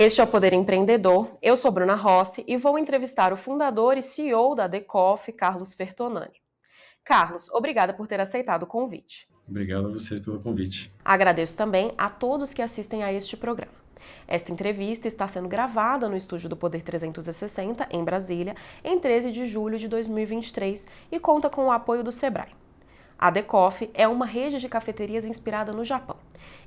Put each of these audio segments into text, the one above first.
Este é o Poder Empreendedor. Eu sou Bruna Rossi e vou entrevistar o fundador e CEO da Decoff, Carlos Fertonani. Carlos, obrigada por ter aceitado o convite. Obrigado a vocês pelo convite. Agradeço também a todos que assistem a este programa. Esta entrevista está sendo gravada no estúdio do Poder 360, em Brasília, em 13 de julho de 2023 e conta com o apoio do Sebrae. A Decoff é uma rede de cafeterias inspirada no Japão.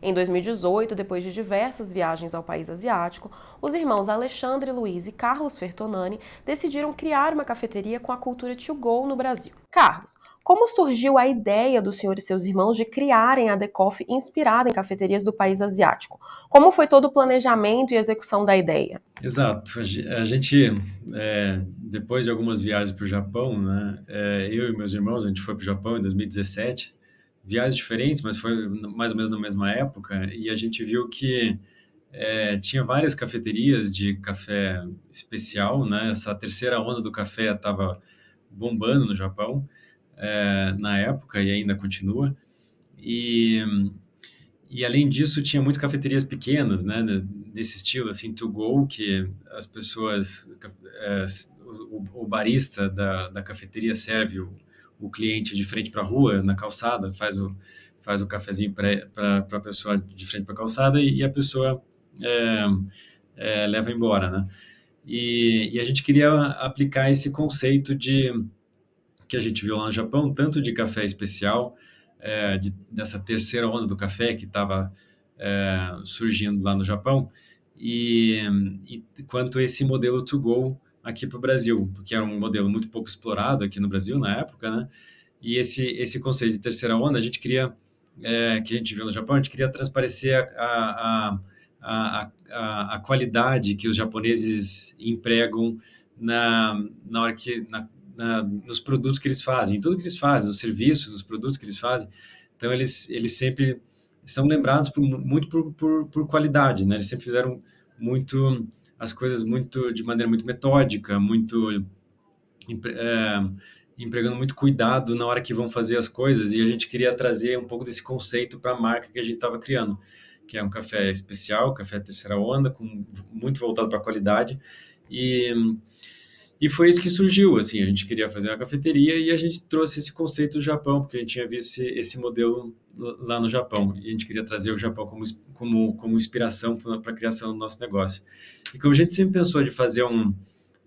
Em 2018, depois de diversas viagens ao país asiático, os irmãos Alexandre Luiz e Carlos Fertonani decidiram criar uma cafeteria com a cultura to go no Brasil. Carlos, como surgiu a ideia do senhor e seus irmãos de criarem a Decoff inspirada em cafeterias do país asiático? Como foi todo o planejamento e execução da ideia? Exato. A gente, é, depois de algumas viagens para o Japão, né, é, eu e meus irmãos, a gente foi para o Japão em 2017, viagens diferentes, mas foi mais ou menos na mesma época, e a gente viu que é, tinha várias cafeterias de café especial, né? Essa terceira onda do café estava bombando no Japão é, na época e ainda continua. E, e além disso, tinha muitas cafeterias pequenas, né? Desse estilo, assim, to go, que as pessoas, é, o, o, barista da, da cafeteria serve o o cliente de frente para a rua, na calçada, faz o, faz o cafezinho para a pessoa de frente para a calçada e, e, a pessoa é, é, leva embora, né? E, e, a gente queria aplicar esse conceito de que a gente viu lá no Japão, tanto de café especial, é, de, dessa terceira onda do café que estava é, surgindo lá no Japão, e, e quanto esse modelo to go aqui para o Brasil, porque era um modelo muito pouco explorado aqui no Brasil na época, né? E esse esse conceito de terceira onda, a gente queria, é, que a gente viu no Japão, a gente queria transparecer a, a, a, a, a qualidade que os japoneses empregam na, na hora que na, na, nos produtos que eles fazem, em tudo que eles fazem, nos serviços, nos produtos que eles fazem. Então eles eles sempre são lembrados por, muito por, por, por qualidade, né? Eles sempre fizeram muito as coisas muito de maneira muito metódica, muito é, empregando muito cuidado na hora que vão fazer as coisas e a gente queria trazer um pouco desse conceito para a marca que a gente estava criando, que é um café especial, café terceira onda, com muito voltado para a qualidade e e foi isso que surgiu, assim, a gente queria fazer uma cafeteria e a gente trouxe esse conceito do Japão, porque a gente tinha visto esse, esse modelo lá no Japão e a gente queria trazer o Japão como, como, como inspiração para a criação do nosso negócio. E como a gente sempre pensou de fazer um,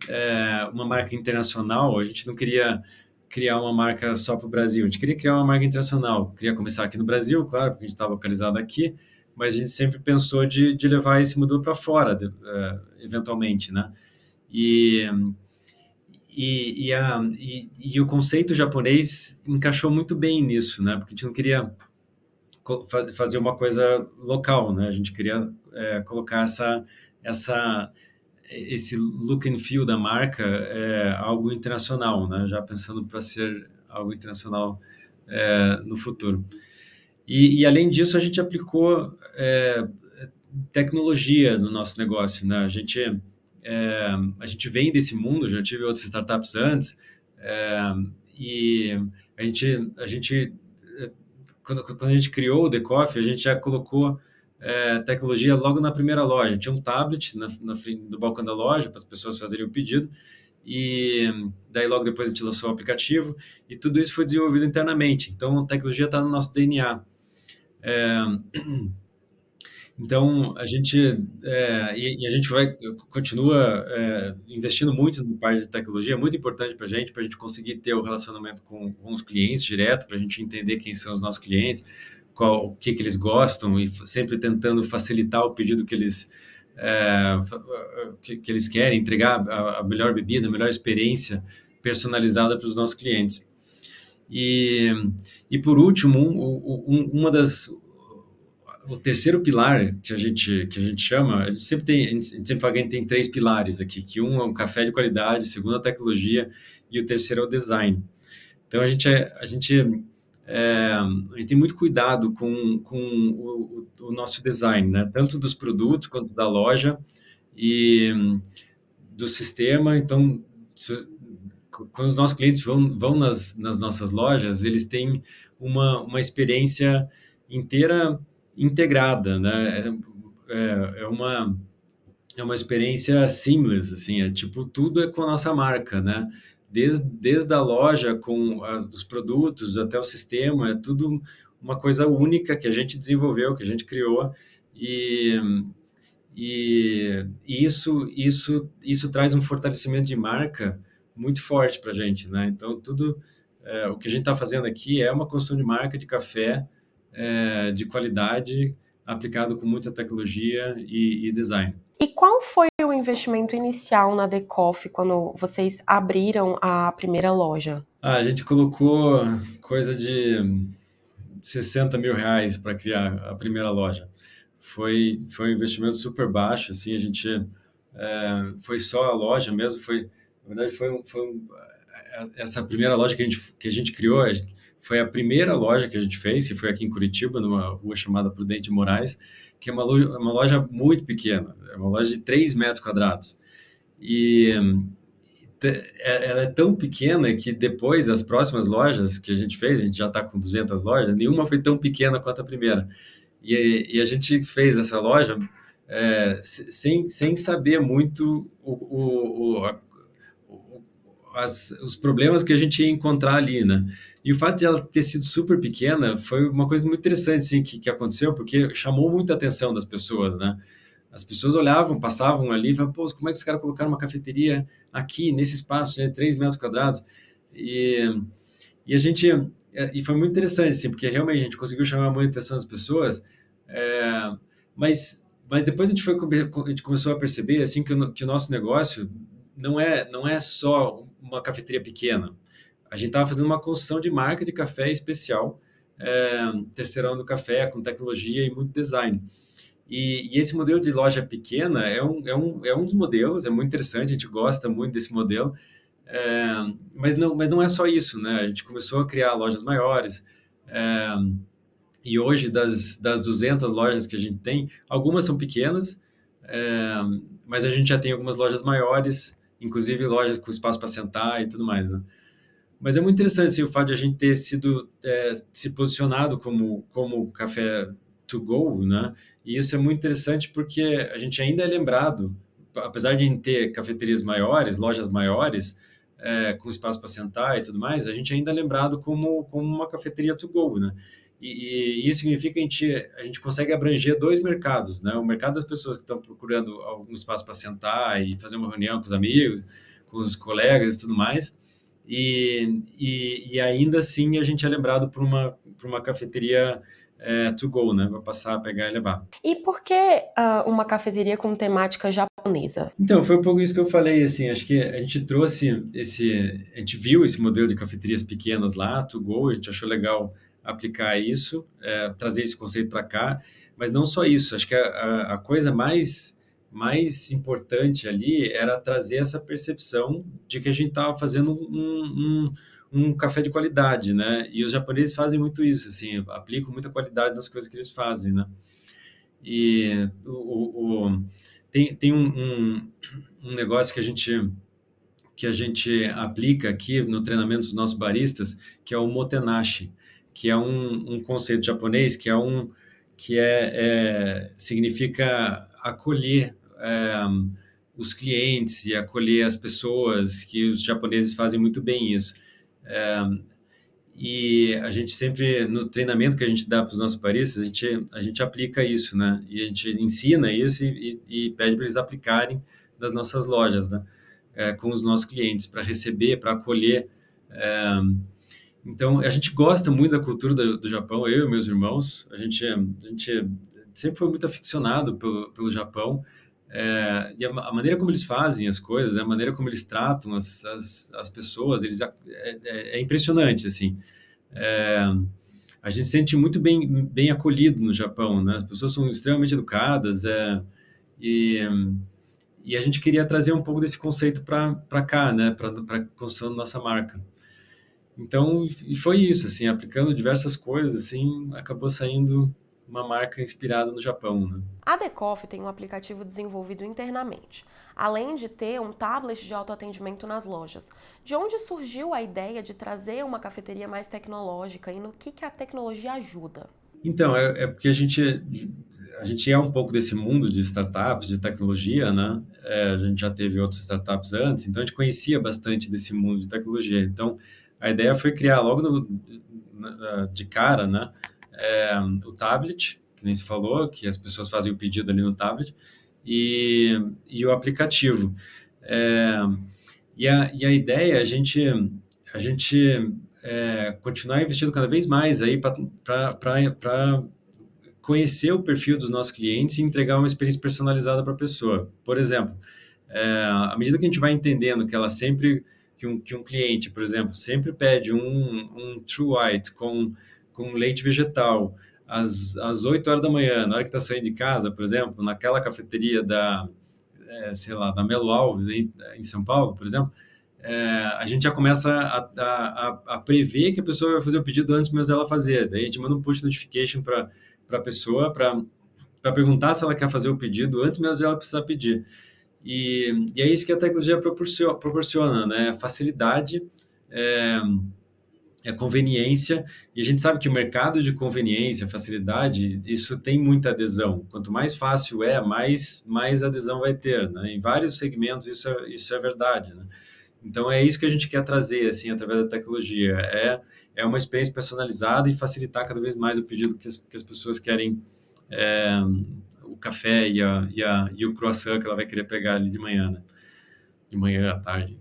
é, uma marca internacional, a gente não queria criar uma marca só para o Brasil, a gente queria criar uma marca internacional. Queria começar aqui no Brasil, claro, porque a gente está localizado aqui, mas a gente sempre pensou de, de levar esse modelo para fora, de, uh, eventualmente, né? E e, e, a, e, e, o conceito japonês encaixou muito bem nisso, né? Porque a gente não queria fazer uma coisa local, né? A gente queria é, colocar essa, essa, esse look and feel da marca é, algo internacional, né? Já pensando para ser algo internacional é, no futuro. E, e, além disso, a gente aplicou é, tecnologia no nosso negócio, né? A gente é, a gente vem desse mundo, já tive outras startups antes, é, e a gente, a gente quando, quando a gente criou o The Coffee, a gente já colocou é, tecnologia logo na primeira loja. Tinha um tablet na, na do balcão da loja para as pessoas fazerem o pedido, e daí logo depois a gente lançou o aplicativo, e tudo isso foi desenvolvido internamente. Então a tecnologia está no nosso DNA. É, Então, a gente, é, e, e, a gente vai, continua é, investindo muito no parte de tecnologia, é muito importante para a gente, para a gente conseguir ter o relacionamento com, com os clientes direto, para a gente entender quem são os nossos clientes, qual, o que, que eles gostam e sempre tentando facilitar o pedido que eles, é, que, que, eles querem, entregar a, a, melhor bebida, a melhor experiência personalizada para os nossos clientes. E, e por último, um, um, uma das o terceiro pilar que a gente que a gente chama, a gente sempre tem, a gente sempre fala que a gente tem três pilares aqui, que um é um café de qualidade, segundo a tecnologia e o terceiro é o design. Então a gente é, a gente é, a gente tem muito cuidado com, com o, o, nosso design, né? Tanto dos produtos quanto da loja e do sistema. Então, se, quando os nossos clientes vão, vão nas, nas nossas lojas, eles têm uma, uma experiência inteira integrada, né? É, é, é uma é uma experiência seamless, assim, é tipo, tudo é com a nossa marca, né? Desde, desde a loja com os produtos até o sistema, é tudo uma coisa única que a gente desenvolveu, que a gente criou e, e, e isso, isso, isso traz um fortalecimento de marca muito forte para a gente, né? Então, tudo é, o que a gente está fazendo aqui é uma construção de marca de café é, de qualidade, aplicado com muita tecnologia e, e design. E qual foi o investimento inicial na Decoff quando vocês abriram a primeira loja? Ah, a gente colocou coisa de 60 mil reais para criar a primeira loja. Foi, foi um investimento super baixo, assim, a gente é, foi só a loja mesmo, foi, na verdade foi, foi um, essa primeira loja que a gente, que a gente criou, a gente, foi a primeira loja que a gente fez, que foi aqui em Curitiba, numa rua chamada Prudente Moraes, que é uma loja, uma loja muito pequena, é uma loja de 3 metros quadrados. E é, ela é tão pequena que depois, as próximas lojas que a gente fez, a gente já está com 200 lojas, nenhuma foi tão pequena quanto a primeira. E, e a gente fez essa loja é, sem, sem saber muito o, o, o, as, os problemas que a gente ia encontrar ali, né? E o fato de ela ter sido super pequena foi uma coisa muito interessante, assim, que, que aconteceu, porque chamou muita atenção das pessoas, né? As pessoas olhavam, passavam ali e falavam, pô, como é que os caras colocaram uma cafeteria aqui, nesse espaço de 3 metros quadrados? E, e a gente... E foi muito interessante, assim, porque realmente a gente conseguiu chamar muita atenção das pessoas, é, mas, mas depois a gente, foi, a gente começou a perceber, assim, que o, que o nosso negócio não é, não é só uma cafeteria pequena, a gente estava fazendo uma construção de marca de café especial, é, terceirão café, com tecnologia e muito design. E, e, esse modelo de loja pequena é um, é, um, é um dos modelos, é muito interessante, a gente gosta muito desse modelo, é, mas, não, mas não é só isso, né? A gente começou a criar lojas maiores, é, e hoje, das, das 200 lojas que a gente tem, algumas são pequenas, é, mas a gente já tem algumas lojas maiores, inclusive lojas com espaço para sentar e tudo mais, né? Mas é muito interessante assim, o fato de a gente ter sido é, se posicionado como como café to go, né? E isso é muito interessante porque a gente ainda é lembrado, apesar de ter cafeterias maiores, lojas maiores, é, com espaço para sentar e tudo mais, a gente ainda é lembrado como como uma cafeteria to go, né? E, e, isso significa que a gente, a gente consegue abranger dois mercados, né? O mercado das pessoas que estão procurando algum espaço para sentar e fazer uma reunião com os amigos, com os colegas e tudo mais, e, e, e, ainda assim a gente é lembrado por uma, por uma cafeteria é, to go, né? Vai passar, pegar e levar. E por que uh, uma cafeteria com temática japonesa? Então, foi um pouco isso que eu falei, assim, acho que a gente trouxe esse, a gente viu esse modelo de cafeterias pequenas lá, to go, a gente achou legal aplicar isso, é, trazer esse conceito para cá, mas não só isso, acho que a, a, coisa mais mais importante ali era trazer essa percepção de que a gente estava fazendo um, um, um, café de qualidade, né? E os japoneses fazem muito isso, assim, aplicam muita qualidade nas coisas que eles fazem, né? E o, o tem, tem um, um, um negócio que a gente que a gente aplica aqui no treinamento dos nossos baristas, que é o motenashi, que é um, um conceito japonês que é um que é, é significa acolher é, os clientes e acolher as pessoas, que os japoneses fazem muito bem isso. É, e a gente sempre, no treinamento que a gente dá para os nossos paristas, a gente, a gente aplica isso, né? E a gente ensina isso e, e, e pede para eles aplicarem nas nossas lojas, né? É, com os nossos clientes, para receber, para acolher. É, então, a gente gosta muito da cultura do, do, Japão, eu e meus irmãos. A gente, a gente sempre foi muito aficionado pelo, pelo Japão. É, e a, a, maneira como eles fazem as coisas, né, a maneira como eles tratam as, as, as pessoas, eles, é, é, é impressionante, assim. É, a gente se sente muito bem, bem acolhido no Japão, né? As pessoas são extremamente educadas é, e, e a gente queria trazer um pouco desse conceito para cá, né? Para a construção da nossa marca. Então, e foi isso, assim, aplicando diversas coisas, assim, acabou saindo uma marca inspirada no Japão. Né? A Decoff tem um aplicativo desenvolvido internamente, além de ter um tablet de autoatendimento nas lojas. De onde surgiu a ideia de trazer uma cafeteria mais tecnológica e no que, que a tecnologia ajuda? Então, é, é porque a gente, a gente é um pouco desse mundo de startups, de tecnologia, né? É, a gente já teve outras startups antes, então a gente conhecia bastante desse mundo de tecnologia. Então, a ideia foi criar logo no, de cara, né? É, o tablet, que nem se falou, que as pessoas fazem o pedido ali no tablet, e, e o aplicativo. É, e, a, e a ideia é a gente, a gente é, continuar investindo cada vez mais aí para conhecer o perfil dos nossos clientes e entregar uma experiência personalizada para a pessoa. Por exemplo, é, à medida que a gente vai entendendo que ela sempre que um, que um cliente, por exemplo, sempre pede um, um True White com, com leite vegetal às, às 8 horas da manhã, na hora que está saindo de casa, por exemplo, naquela cafeteria da, é, sei lá, da Melo Alves, aí, em São Paulo, por exemplo, é, a gente já começa a, a, a, prever que a pessoa vai fazer o pedido antes mesmo dela fazer. Daí a gente manda um push notification para a pessoa para perguntar se ela quer fazer o pedido antes mesmo dela precisar pedir. E, e é isso que a tecnologia proporciona, proporciona né? Facilidade, é, é conveniência, e a gente sabe que o mercado de conveniência, facilidade, isso tem muita adesão. Quanto mais fácil é, mais, mais adesão vai ter. Né? Em vários segmentos isso é, isso é verdade. Né? Então é isso que a gente quer trazer assim através da tecnologia. É, é uma experiência personalizada e facilitar cada vez mais o pedido que as, que as pessoas querem é, o café e, a, e, a, e o croissant que ela vai querer pegar ali de manhã, né? De manhã à tarde,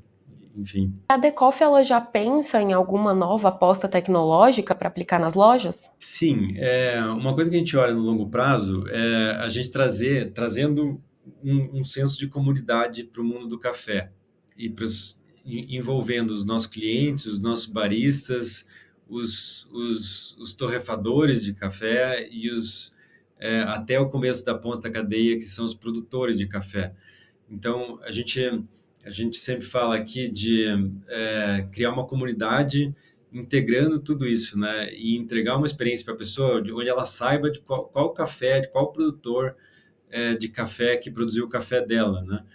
enfim. A Decoff, ela já pensa em alguma nova aposta tecnológica para aplicar nas lojas? Sim, é, uma coisa que a gente olha no longo prazo é a gente trazer, trazendo um, um senso de comunidade para o mundo do café e pros, envolvendo os nossos clientes, os nossos baristas, os, os, os torrefadores de café e os é, até o começo da ponta da cadeia, que são os produtores de café. Então, a gente, a gente sempre fala aqui de é, criar uma comunidade integrando tudo isso, né? E entregar uma experiência para a pessoa onde ela saiba de qual, qual café, de qual produtor é, de café que produziu o café dela, né?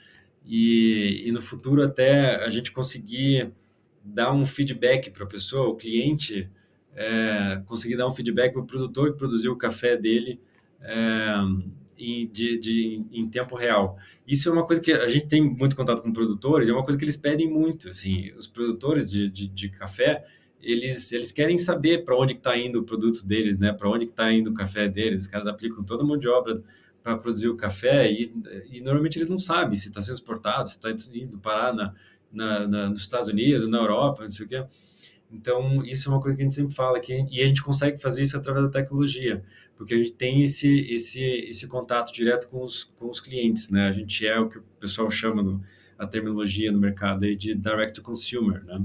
E, e no futuro até a gente conseguir dar um feedback para a pessoa, o cliente, é, conseguir dar um feedback para o produtor que produziu o café dele é, em, de, de, em tempo real. Isso é uma coisa que a gente tem muito contato com produtores, é uma coisa que eles pedem muito. Assim, os produtores de, de, de café, eles, eles querem saber para onde está indo o produto deles, né? Para onde está indo o café deles. Os caras aplicam toda a mão de obra para produzir o café e, e, normalmente eles não sabem se está sendo exportado, se está indo parar na, na, na, nos Estados Unidos, na Europa, não sei o quê. Então, isso é uma coisa que a gente sempre fala aqui, e a gente consegue fazer isso através da tecnologia, porque a gente tem esse, esse, esse contato direto com os, com os clientes, né? A gente é o que o pessoal chama, no, a terminologia no mercado aí de direct to consumer, né?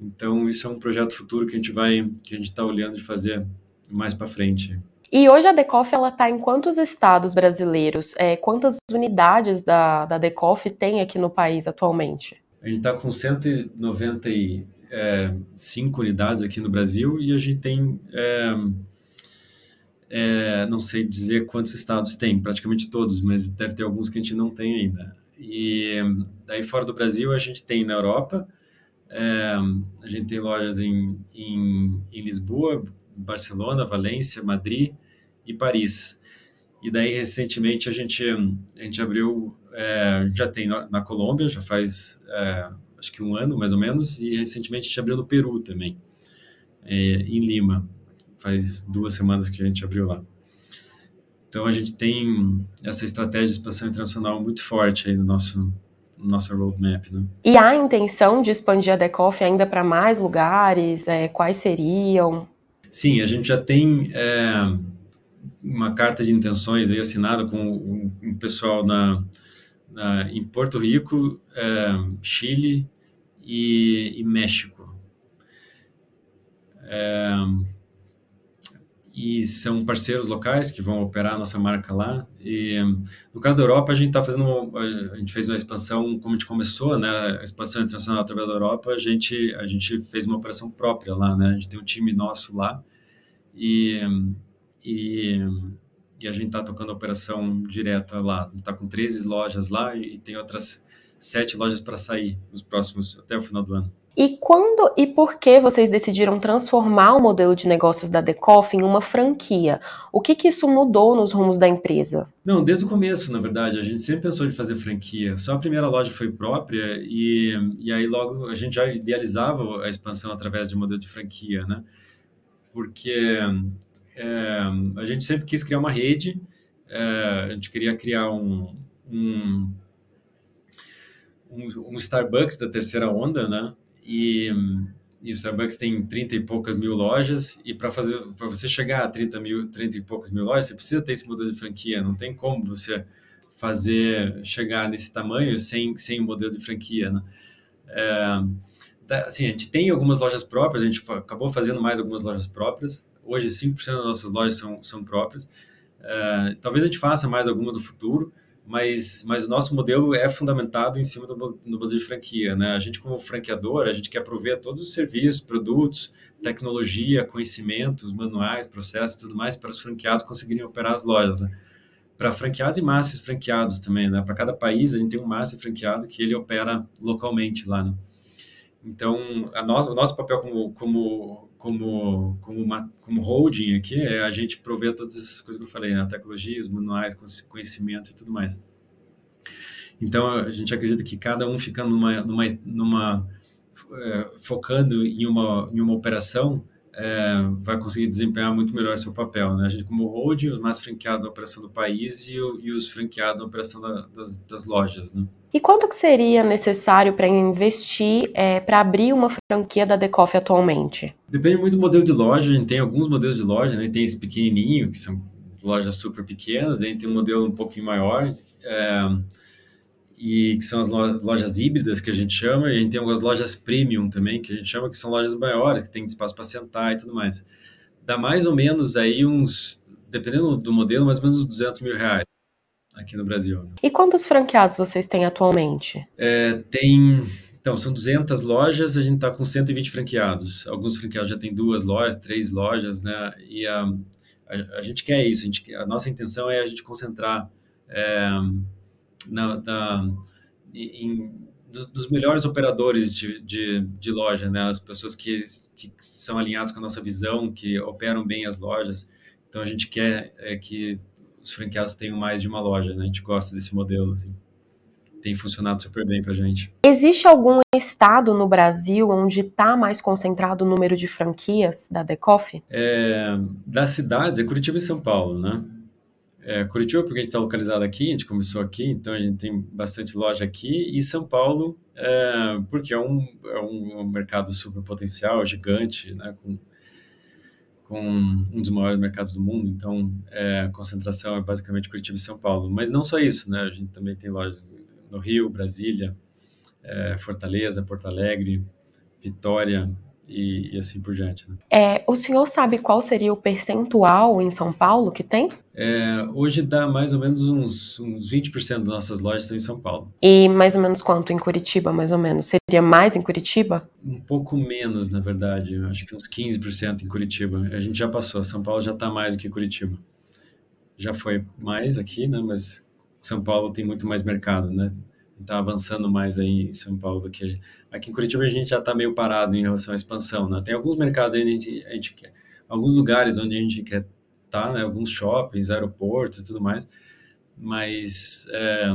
Então, isso é um projeto futuro que a gente vai, que a gente está olhando de fazer mais para frente. E hoje a Decoff ela está em quantos estados brasileiros? É, quantas unidades da, da Decoff tem aqui no país atualmente? A gente está com 195 unidades aqui no Brasil e a gente tem, é, é, não sei dizer quantos estados tem, praticamente todos, mas deve ter alguns que a gente não tem ainda. E daí fora do Brasil a gente tem na Europa, é, a gente tem lojas em, em, em Lisboa, Barcelona, Valência, Madrid e Paris. E daí recentemente a gente a gente abriu é, já tem na, na, Colômbia, já faz é, acho que um ano mais ou menos, e recentemente a gente abriu no Peru também, é, em Lima. Faz duas semanas que a gente abriu lá. Então a gente tem essa estratégia de expansão internacional muito forte aí no nosso nossa roadmap, né? E há intenção de expandir a Decoff ainda para mais lugares? É, quais seriam? Sim, a gente já tem é, uma carta de intenções aí assinada com o, um pessoal na em Porto Rico, uh, Chile e, e México. Uh, e são parceiros locais que vão operar a nossa marca lá. E no caso da Europa, a gente está fazendo, uma, a gente fez uma expansão, como a gente começou, né, a expansão internacional através da Europa, a gente, a gente fez uma operação própria lá, né, a gente tem um time nosso lá e, e e a gente está tocando a operação direta lá. Está com 13 lojas lá e, tem outras sete lojas para sair nos próximos até o final do ano. E quando e por que vocês decidiram transformar o modelo de negócios da Decoff em uma franquia? O que, que isso mudou nos rumos da empresa? Não, desde o começo, na verdade, a gente sempre pensou em fazer franquia. Só a primeira loja foi própria e, e aí logo a gente já idealizava a expansão através de modelo de franquia, né? Porque é, a gente sempre quis criar uma rede, é, a gente queria criar um, um, um, Starbucks da terceira onda, né? E, e o Starbucks tem 30 e poucas mil lojas, e para fazer para você chegar a 30, mil, 30 e poucas mil lojas, você precisa ter esse modelo de franquia, não tem como você fazer chegar nesse tamanho sem, sem um modelo de franquia, né? É, assim, a gente tem algumas lojas próprias, a gente acabou fazendo mais algumas lojas próprias, hoje 5% das nossas lojas são, são próprias, é, talvez a gente faça mais algumas no futuro, mas, mas o nosso modelo é fundamentado em cima do, do modelo de franquia. Né? A gente, como franqueador, a gente quer prover todos os serviços, produtos, tecnologia, conhecimentos, manuais, processos tudo mais para os franqueados conseguirem operar as lojas. Né? Para franqueados e master franqueados também. Né? Para cada país, a gente tem um master franqueado que ele opera localmente lá. Né? Então, no, o nosso papel como, como, como, como, uma, como holding aqui é a gente prover todas essas coisas que eu falei, né? a tecnologia, os manuais, conhecimento e tudo mais. Então, a gente acredita que cada um ficando numa, numa, numa é, focando em uma, em uma operação, é, vai conseguir desempenhar muito melhor seu papel. Né? A gente, como holding, os mais franqueados da operação do país e, e os franqueados da operação da, das, das, lojas. Né? E quanto que seria necessário para investir é, para abrir uma franquia da Decoff atualmente? Depende muito do modelo de loja. A gente tem alguns modelos de loja, né? tem esse pequenininho, que são lojas super pequenas, daí tem um modelo um pouquinho maior. É, e que são as lojas híbridas que a gente chama, e a gente tem algumas lojas premium também, que a gente chama que são lojas maiores, que tem espaço para sentar e tudo mais. Dá mais ou menos aí uns, dependendo do modelo, mais ou menos uns 200 mil reais aqui no Brasil. Né? E quantos franqueados vocês têm atualmente? É, tem, então, são 200 lojas, a gente está com 120 franqueados. Alguns franqueados já têm duas lojas, três lojas, né? E a, a, a gente quer isso, a, gente, a nossa intenção é a gente concentrar é, na, na em, dos melhores operadores de, de, de, loja, né? As pessoas que, que são alinhadas com a nossa visão, que operam bem as lojas. Então a gente quer é, que os franqueados tenham mais de uma loja, né? A gente gosta desse modelo, assim. Tem funcionado super bem para a gente. Existe algum estado no Brasil onde está mais concentrado o número de franquias da Decoff? É, das cidades, é Curitiba e São Paulo, né? É, Curitiba, porque a gente está localizado aqui, a gente começou aqui, então a gente tem bastante loja aqui, e São Paulo, é, porque é um, é um mercado super potencial, gigante, né, com, com um dos maiores mercados do mundo, então é, a concentração é basicamente Curitiba e São Paulo. Mas não só isso, né, a gente também tem lojas no Rio, Brasília, é, Fortaleza, Porto Alegre, Vitória, e, e, assim por diante. Né? É, o senhor sabe qual seria o percentual em São Paulo que tem? É, hoje dá mais ou menos uns, uns 20% das nossas lojas estão em São Paulo. E mais ou menos quanto em Curitiba, mais ou menos? Seria mais em Curitiba? Um pouco menos, na verdade. Acho que uns 15% em Curitiba. A gente já passou, São Paulo já está mais do que Curitiba. Já foi mais aqui, né? Mas São Paulo tem muito mais mercado, né? Está avançando mais aí em São Paulo do que a gente. aqui em Curitiba a gente já está meio parado em relação à expansão, né? Tem alguns mercados aí a gente, a gente quer, alguns lugares onde a gente quer estar, tá, né? Alguns shoppings, aeroportos e tudo mais, mas é,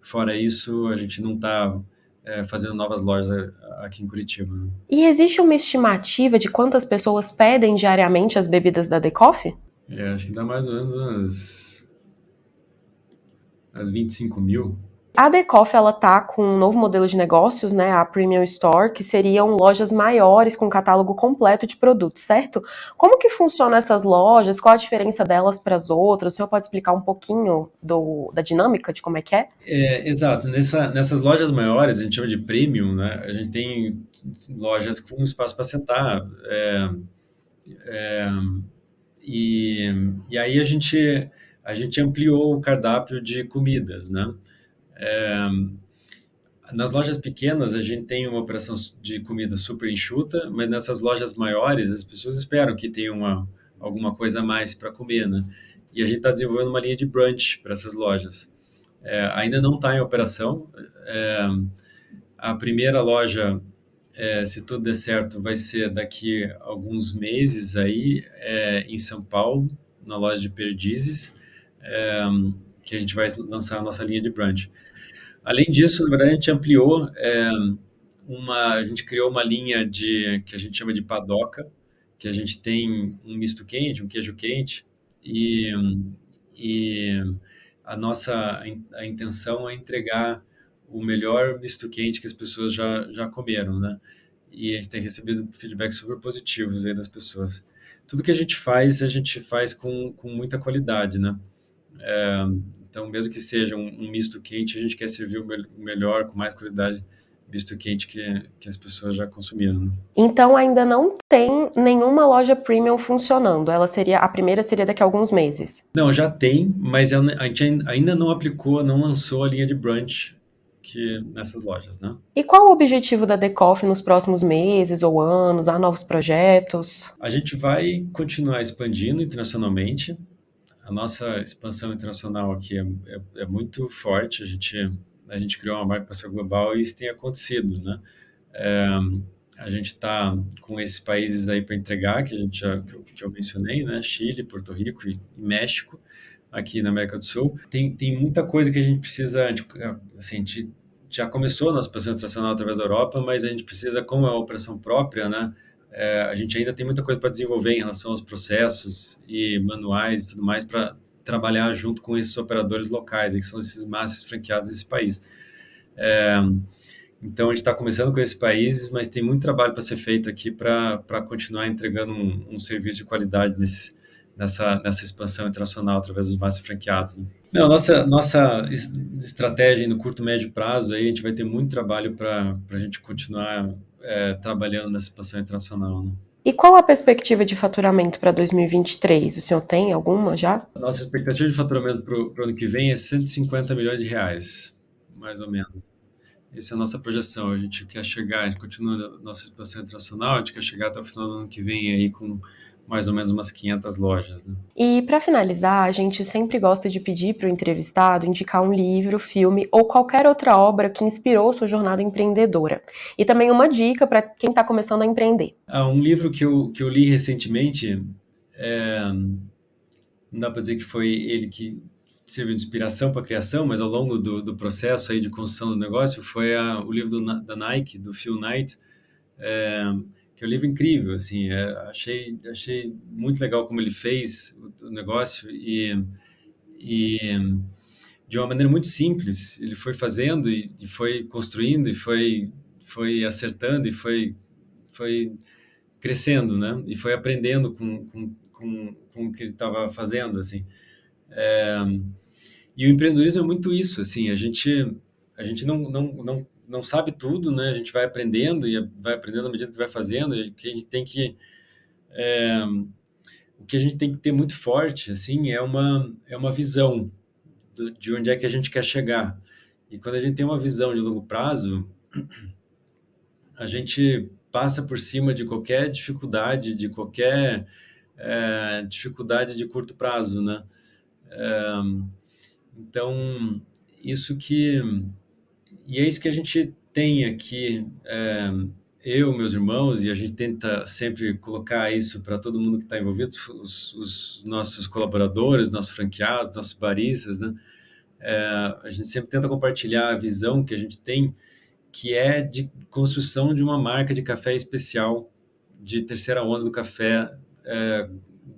fora isso a gente não está é, fazendo novas lojas aqui em Curitiba. Né? E existe uma estimativa de quantas pessoas pedem diariamente as bebidas da Decoff? É, acho que dá mais ou menos umas, umas 25 mil. A Decoff ela tá com um novo modelo de negócios, né, a Premium Store, que seriam lojas maiores com catálogo completo de produtos, certo? Como que funcionam essas lojas? Qual a diferença delas para as outras? O senhor pode explicar um pouquinho do, da dinâmica de como é que é? é exato. Nessa, nessas lojas maiores, a gente chama de Premium, né? A gente tem lojas com espaço para sentar. É, é, e, e aí a gente, a gente ampliou o cardápio de comidas, né? É, nas lojas pequenas, a gente tem uma operação de comida super enxuta, mas nessas lojas maiores, as pessoas esperam que tenha uma, alguma coisa a mais para comer, né? E a gente está desenvolvendo uma linha de brunch para essas lojas. É, ainda não está em operação. É, a primeira loja é, se tudo der certo, vai ser daqui a alguns meses aí é, em São Paulo, na loja de Perdizes, é, que a gente vai lançar a nossa linha de brunch. Além disso, na verdade, a gente ampliou é, uma, a gente criou uma linha de que a gente chama de padoca, que a gente tem um misto quente, um queijo quente e, e a nossa a intenção é entregar o melhor misto quente que as pessoas já, já comeram, né? E a gente tem recebido feedbacks super positivos aí das pessoas. Tudo que a gente faz, a gente faz com, com muita qualidade, né? É, então, mesmo que seja um, um, misto quente, a gente quer servir o, me o melhor, com mais qualidade, misto quente que, que as pessoas já consumiram. Né? Então, ainda não tem nenhuma loja premium funcionando. Ela seria a primeira seria daqui a alguns meses. Não, já tem, mas a gente ainda não aplicou, não lançou a linha de brunch que nessas lojas, né? E qual o objetivo da Decoff nos próximos meses ou anos? Há novos projetos? A gente vai continuar expandindo internacionalmente. A nossa expansão internacional aqui é, é, é muito forte. A gente a gente criou uma marca para ser global e isso tem acontecido, né? É, a gente está com esses países aí para entregar, que a gente já que eu, que eu mencionei, né? Chile, Porto Rico e, e México aqui na América do Sul. Tem, tem muita coisa que a gente precisa, assim, a gente já começou a nossa operação internacional através da Europa, mas a gente precisa, como é uma operação própria, né, é, a gente ainda tem muita coisa para desenvolver em relação aos processos e manuais e tudo mais para trabalhar junto com esses operadores locais, que são esses massas franqueados desse país. É, então, a gente está começando com esses países, mas tem muito trabalho para ser feito aqui para continuar entregando um, um serviço de qualidade nesse, nessa, nessa expansão internacional através dos mais franqueados. Né? Não, nossa, nossa estratégia no curto e médio prazo, aí a gente vai ter muito trabalho para a gente continuar é, trabalhando nessa expansão internacional. Né? E qual a perspectiva de faturamento para 2023? O senhor tem alguma já? Nossa expectativa de faturamento para o ano que vem é 150 milhões de reais, mais ou menos. Essa é a nossa projeção. A gente quer chegar, a gente continua nossa expansão internacional, a gente quer chegar até o final do ano que vem aí com mais ou menos umas 500 lojas. Né? E para finalizar, a gente sempre gosta de pedir para o entrevistado indicar um livro, filme ou qualquer outra obra que inspirou sua jornada empreendedora. E também uma dica para quem está começando a empreender. Ah, um livro que eu, que eu li recentemente, é, não dá para dizer que foi ele que serviu de inspiração para a criação, mas ao longo do, do, processo aí de construção do negócio, foi a, o livro do, da Nike, do Phil Knight, é, que é um livro incrível, assim, é, achei, achei muito legal como ele fez o, o negócio e, e de uma maneira muito simples, ele foi fazendo e, e foi construindo e foi, foi acertando e foi, foi crescendo, né? E foi aprendendo com, com, com, com o que ele estava fazendo, assim. É, e o empreendedorismo é muito isso, assim, a gente, a gente não, não, não não sabe tudo, né? A gente vai aprendendo e vai aprendendo à medida que vai fazendo. E que a gente tem que é, o que a gente tem que ter muito forte, assim, é uma é uma visão do, de onde é que a gente quer chegar. E quando a gente tem uma visão de longo prazo, a gente passa por cima de qualquer dificuldade, de qualquer é, dificuldade de curto prazo, né? É, então, isso que e é isso que a gente tem aqui, é, eu, meus irmãos, e a gente tenta sempre colocar isso para todo mundo que está envolvido, os, os, nossos colaboradores, nossos franqueados, nossos baristas, né? É, a gente sempre tenta compartilhar a visão que a gente tem, que é de construção de uma marca de café especial, de terceira onda do café é,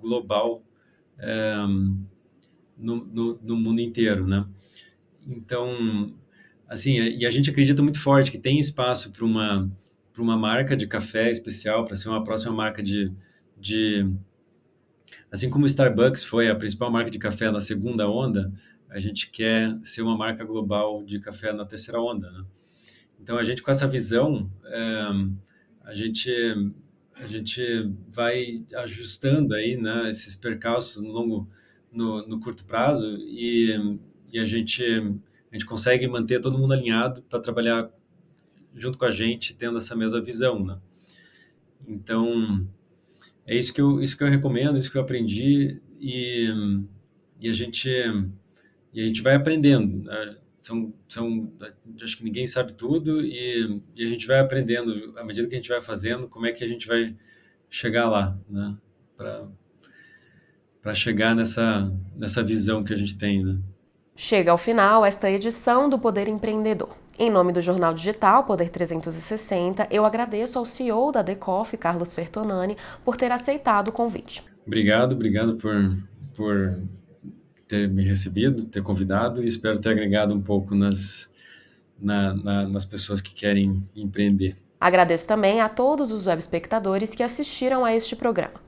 global é, no, no, no, mundo inteiro, né? Então, assim, e a gente acredita muito forte que tem espaço para uma para uma marca de café especial, para ser uma próxima marca de, de assim como o Starbucks foi a principal marca de café na segunda onda, a gente quer ser uma marca global de café na terceira onda, né? Então a gente com essa visão, é, a gente a gente vai ajustando aí, né, esses percalços no longo no, no curto prazo e, e a gente a gente consegue manter todo mundo alinhado para trabalhar junto com a gente, tendo essa mesma visão, né? Então, é isso que eu, isso que eu recomendo, isso que eu aprendi e, e a gente e a gente vai aprendendo. Né? são, são, acho que ninguém sabe tudo e, e, a gente vai aprendendo à medida que a gente vai fazendo como é que a gente vai chegar lá, né? Para chegar nessa, nessa visão que a gente tem, né? Chega ao final esta edição do Poder Empreendedor. Em nome do jornal digital Poder 360, eu agradeço ao CEO da Decoff, Carlos Fertonani, por ter aceitado o convite. Obrigado, obrigado por, por ter me recebido, ter convidado e espero ter agregado um pouco nas, na, na, nas pessoas que querem empreender. Agradeço também a todos os web espectadores que assistiram a este programa.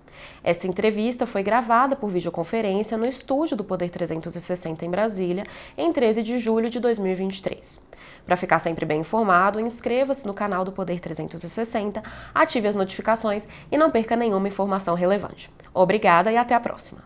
Esta entrevista foi gravada por videoconferência no estúdio do Poder 360 em Brasília, em 13 de julho de 2023. Para ficar sempre bem informado, inscreva-se no canal do Poder 360, ative as notificações e não perca nenhuma informação relevante. Obrigada e até a próxima!